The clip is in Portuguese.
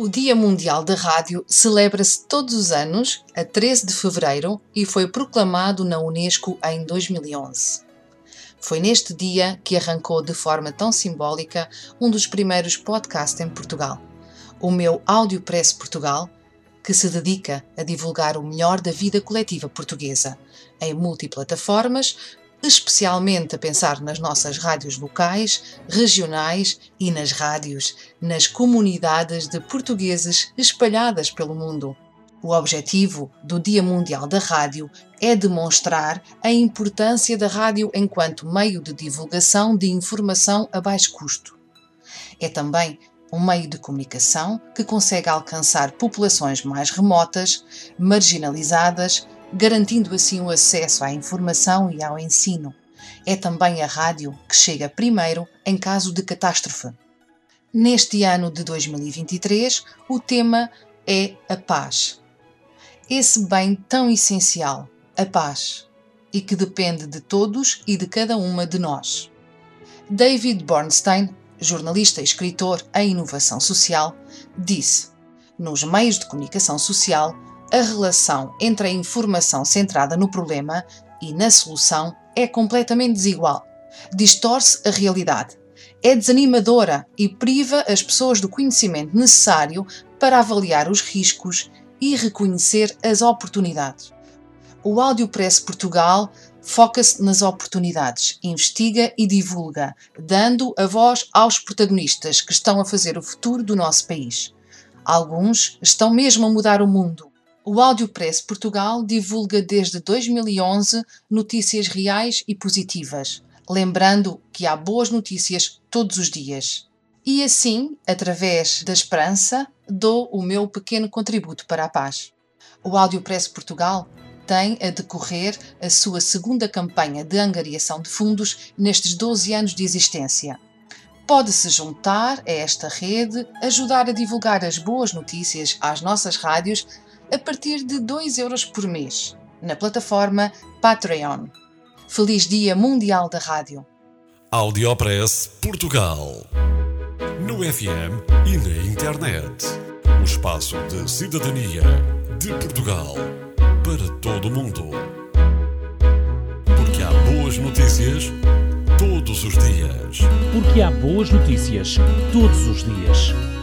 O Dia Mundial da Rádio celebra-se todos os anos, a 13 de fevereiro, e foi proclamado na Unesco em 2011. Foi neste dia que arrancou de forma tão simbólica um dos primeiros podcasts em Portugal, o meu Áudio Press Portugal, que se dedica a divulgar o melhor da vida coletiva portuguesa, em multiplataformas, especialmente a pensar nas nossas rádios locais, regionais e nas rádios, nas comunidades de portugueses espalhadas pelo mundo. O objetivo do Dia Mundial da Rádio é demonstrar a importância da rádio enquanto meio de divulgação de informação a baixo custo. É também um meio de comunicação que consegue alcançar populações mais remotas, marginalizadas, garantindo assim o acesso à informação e ao ensino. É também a rádio que chega primeiro em caso de catástrofe. Neste ano de 2023, o tema é a paz. Esse bem tão essencial, a paz, e que depende de todos e de cada uma de nós. David Bornstein, jornalista e escritor em inovação social, disse: Nos meios de comunicação social, a relação entre a informação centrada no problema e na solução é completamente desigual. Distorce a realidade. É desanimadora e priva as pessoas do conhecimento necessário para avaliar os riscos e reconhecer as oportunidades. O Audiopress Portugal foca-se nas oportunidades, investiga e divulga, dando a voz aos protagonistas que estão a fazer o futuro do nosso país. Alguns estão mesmo a mudar o mundo o Audiopress Portugal divulga desde 2011 notícias reais e positivas, lembrando que há boas notícias todos os dias. E assim, através da esperança, dou o meu pequeno contributo para a paz. O Audiopress Portugal tem a decorrer a sua segunda campanha de angariação de fundos nestes 12 anos de existência. Pode-se juntar a esta rede, ajudar a divulgar as boas notícias às nossas rádios a partir de 2 euros por mês, na plataforma Patreon. Feliz Dia Mundial da Rádio. Audiopress Portugal. No FM e na internet. O espaço de cidadania de Portugal para todo o mundo. Porque há boas notícias todos os dias. Porque há boas notícias todos os dias.